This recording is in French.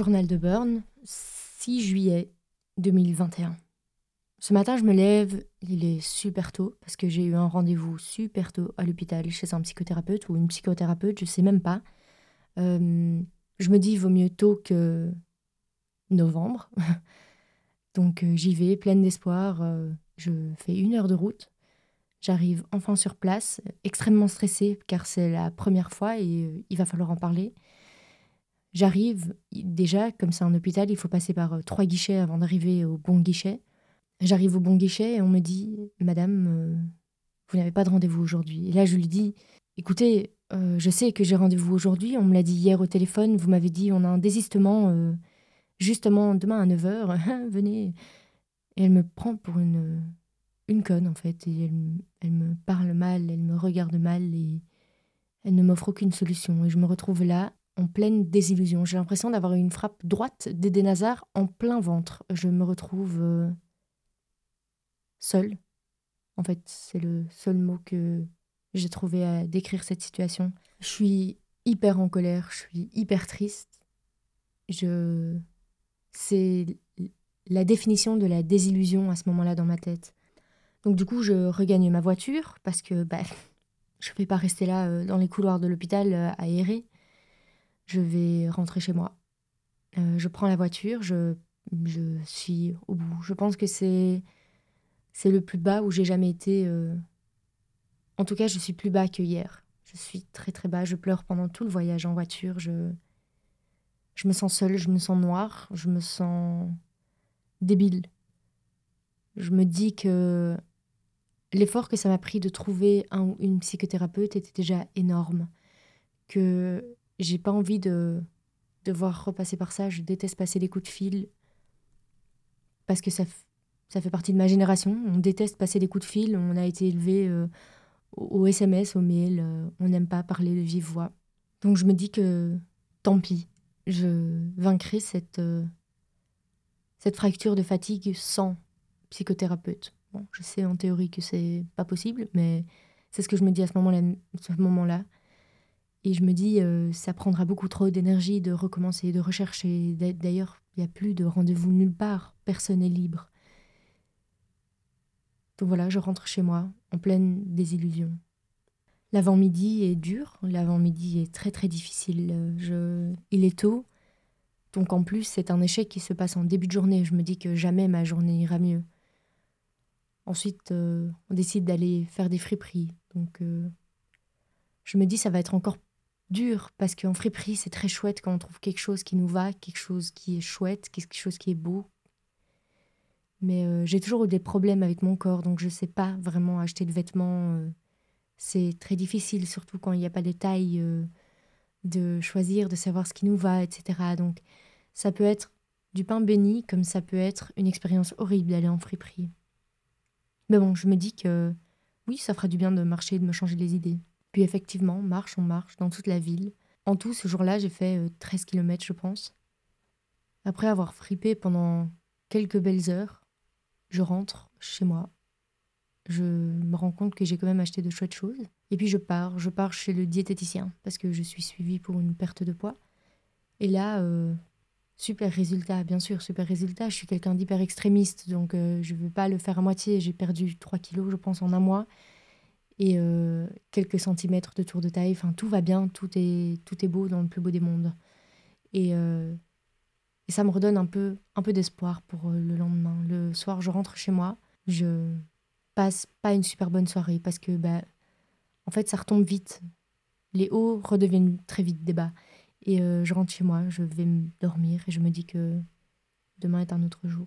Journal de Burn, 6 juillet 2021. Ce matin, je me lève, il est super tôt parce que j'ai eu un rendez-vous super tôt à l'hôpital chez un psychothérapeute ou une psychothérapeute, je sais même pas. Euh, je me dis, vaut mieux tôt que novembre. Donc euh, j'y vais, pleine d'espoir. euh, je fais une heure de route. J'arrive enfin sur place, extrêmement stressée car c'est la première fois et il va falloir en parler. J'arrive, déjà, comme c'est un hôpital, il faut passer par euh, trois guichets avant d'arriver au bon guichet. J'arrive au bon guichet et on me dit Madame, euh, vous n'avez pas de rendez-vous aujourd'hui. Et là, je lui dis Écoutez, euh, je sais que j'ai rendez-vous aujourd'hui, on me l'a dit hier au téléphone, vous m'avez dit on a un désistement justement demain à 9h, venez. Et elle me prend pour une, une conne en fait, et elle, elle me parle mal, elle me regarde mal et elle ne m'offre aucune solution. Et je me retrouve là en pleine désillusion. J'ai l'impression d'avoir eu une frappe droite d'Eden Hazard en plein ventre. Je me retrouve euh, seule. En fait, c'est le seul mot que j'ai trouvé à décrire cette situation. Je suis hyper en colère, je suis hyper triste. Je c'est la définition de la désillusion à ce moment-là dans ma tête. Donc du coup, je regagne ma voiture parce que bah, je ne vais pas rester là euh, dans les couloirs de l'hôpital euh, errer. Je vais rentrer chez moi. Euh, je prends la voiture, je, je suis au bout. Je pense que c'est c'est le plus bas où j'ai jamais été. euh. En tout cas, je suis plus bas que hier. Je suis très très bas. Je pleure pendant tout le voyage en voiture. Je, je me sens seule, je me sens noire, je me sens débile. Je me dis que l'effort que ça m'a pris de trouver un ou une psychothérapeute était déjà énorme. Que j'ai pas envie de devoir repasser par ça. Je déteste passer les coups de fil parce que ça, ça fait partie de ma génération. On déteste passer les coups de fil. On a été élevé euh, au, SMS, au mail. euh, on n'aime pas parler de vive voix. Donc je me dis que tant pis. Je vaincrai cette, euh, cette fracture de fatigue sans psychothérapeute. Bon, je sais en théorie que c'est pas possible, mais c'est ce que je me dis à. Ce moment-là. Et je me dis, euh, ça prendra beaucoup trop d'énergie de recommencer, de rechercher. D'a- D'ailleurs, il n'y a plus de rendez-vous nulle part. Personne n'est libre. Donc voilà, je rentre chez moi en pleine désillusion. L'avant-midi est dur, l'avant-midi est très très difficile. Je... Il est tôt, donc en plus c'est un échec qui se passe en début de journée. Je me dis que jamais ma journée ira mieux. Ensuite, euh, on décide d'aller faire des friperies. Donc euh, je me dis ça va être encore dur parce qu'en friperie c'est très chouette quand on trouve quelque chose qui nous va, quelque chose qui est chouette, quelque chose qui est beau. Mais euh, j'ai toujours eu des problèmes avec mon corps, donc je ne sais pas vraiment acheter de vêtements. euh, c'est très difficile, surtout quand il n'y a pas de taille, euh, de choisir, de savoir ce qui nous va, etc. Donc ça peut être du pain béni, comme ça peut être une expérience horrible d'aller en friperie. Mais bon, je me dis que oui, ça fera du bien de marcher, de me changer les idées. Puis effectivement, on marche, on marche dans toute la ville. En tout, ce jour-là, j'ai fait euh, 13 km, je pense. Après avoir fripé pendant quelques belles heures, je rentre chez moi. Je me rends compte que j'ai quand même acheté de chouettes choses. Et puis je pars, je pars chez le diététicien parce que je suis suivie pour une perte de poids. Et là, euh, super résultat, bien sûr, super résultat. Je suis quelqu'un d'hyper extrémiste, donc euh, je ne veux pas le faire à moitié. J'ai perdu 3 kilos, je pense, en un mois. Et euh, quelques centimètres de tour de taille. Enfin, tout va bien, tout est, tout est beau dans le plus beau des mondes. Et, euh, ça me redonne un peu, un peu d'espoir pour euh, le lendemain. Le soir, je rentre chez moi. Je passe pas une super bonne soirée parce que, bah, en fait, ça retombe vite. Les hauts redeviennent très vite des bas. Et je rentre chez moi, je vais dormir et je me dis que demain est un autre jour.